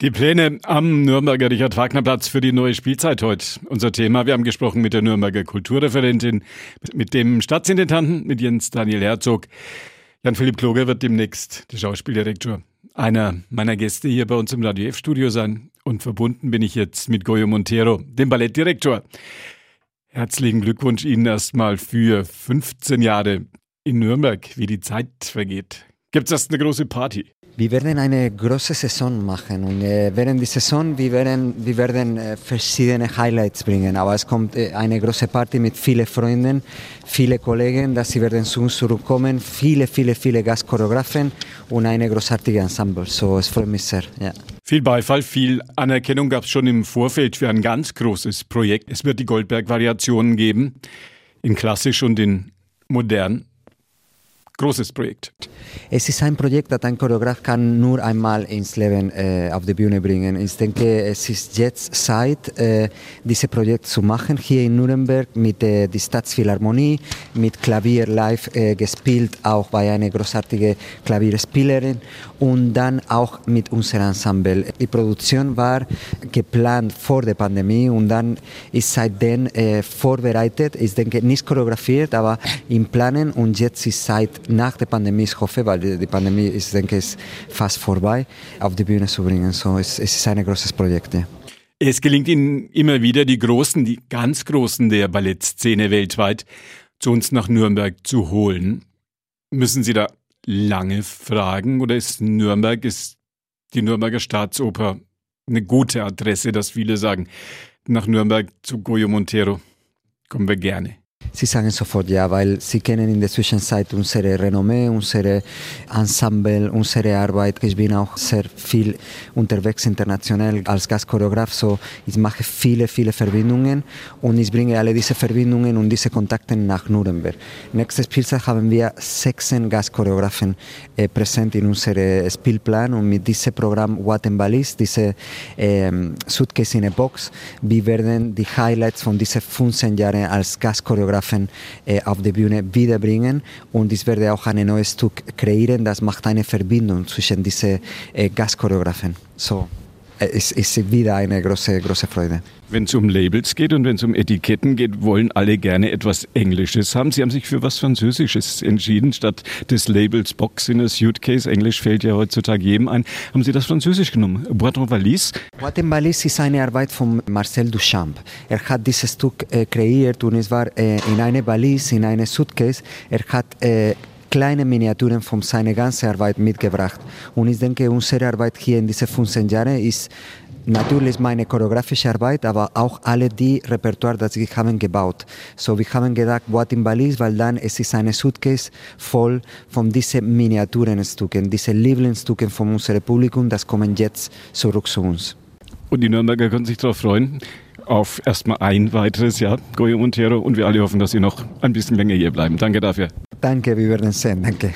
Die Pläne am Nürnberger Richard-Wagner-Platz für die neue Spielzeit heute. Unser Thema. Wir haben gesprochen mit der Nürnberger Kulturreferentin, mit dem Stadtsintendanten, mit Jens Daniel Herzog. Jan-Philipp Kloger wird demnächst der Schauspieldirektor einer meiner Gäste hier bei uns im Radio F-Studio sein. Und verbunden bin ich jetzt mit Goyo Montero, dem Ballettdirektor. Herzlichen Glückwunsch Ihnen erstmal für 15 Jahre in Nürnberg, wie die Zeit vergeht. Gibt es erst eine große Party? Wir werden eine große Saison machen und äh, während der Saison wir werden wir werden äh, verschiedene Highlights bringen. Aber es kommt äh, eine große Party mit vielen Freunden, viele Kollegen, dass sie werden zu uns zurückkommen, viele viele viele Gastchoreografen und eine großartige Ensemble. So es freut mich sehr. Ja. Viel Beifall, viel Anerkennung gab es schon im Vorfeld für ein ganz großes Projekt. Es wird die Goldberg-Variationen geben, in klassisch und in modern. Großes Projekt. Es ist ein Projekt, das ein Choreograf kann nur einmal ins Leben äh, auf die Bühne bringen. Ich denke, es ist jetzt Zeit, äh, dieses Projekt zu machen hier in Nürnberg mit äh, der Staatsphilharmonie, mit Klavier live äh, gespielt, auch bei einer großartigen Klavierspielerin und dann auch mit unserem Ensemble. Die Produktion war geplant vor der Pandemie und dann ist seitdem äh, vorbereitet. Ich denke, nicht choreografiert, aber im Planen und jetzt ist Zeit nach der Pandemie, ich hoffe, weil die, Pandemie ist, denke ich, fast vorbei, auf die Bühne zu bringen. So, es, es ist ein großes Projekt. Ja. Es gelingt Ihnen immer wieder, die Großen, die ganz Großen der Ballettszene weltweit zu uns nach Nürnberg zu holen. Müssen Sie da lange fragen oder ist Nürnberg, ist die Nürnberger Staatsoper eine gute Adresse, dass viele sagen, nach Nürnberg zu Goyo Montero kommen wir gerne? Sie sagen sofort ja, weil Sie kennen in der Zwischenzeit unsere Renommee, unsere Ensemble, unsere Arbeit. Ich bin auch sehr viel unterwegs international als Gastchoreograf, so ich mache viele, viele Verbindungen und ich bringe alle diese Verbindungen und diese Kontakte nach Nürnberg. Nächstes Spieltag haben wir 16 Gastchoreografen äh, präsent in unserem Spielplan und mit diesem Programm What and Ballis, diese ähm, Suitcase in a Box, wir werden die Highlights von diesen 15 Jahren als Gastchoreograf Choreografen äh, auf die Bühne wiederbringen und ich werde auch ein neues Stück kreieren, das macht eine Verbindung zwischen diesen äh, Gastchoreografen. So es ist wieder eine große, große Freude. Wenn es um Labels geht und wenn es um Etiketten geht, wollen alle gerne etwas Englisches haben. Sie haben sich für was Französisches entschieden, statt des Labels Box in a Suitcase. Englisch fällt ja heutzutage jedem ein. Haben Sie das Französisch genommen? Boîte Valise? Boîte Valise ist eine Arbeit von Marcel Duchamp. Er hat dieses Stück äh, kreiert und es war äh, in eine Valise, in eine Suitcase. Er hat äh, kleine Miniaturen von seiner ganzen Arbeit mitgebracht. Und ich denke, unsere Arbeit hier in diesen 15 Jahren ist natürlich meine choreografische Arbeit, aber auch alle die Repertoire, das wir haben gebaut. So, wir haben gedacht, What in Balis, weil dann es ist eine Suitcase voll von diesen Miniaturenstücken, diese Lieblingsstücken von unserem Publikum, das kommen jetzt zurück zu uns. Und die Nürnberger können sich darauf freuen auf erstmal ein weiteres Jahr, Goyo Montero. Und wir alle hoffen, dass Sie noch ein bisschen länger hier bleiben. Danke dafür. Danke, wir werden sehen. Danke.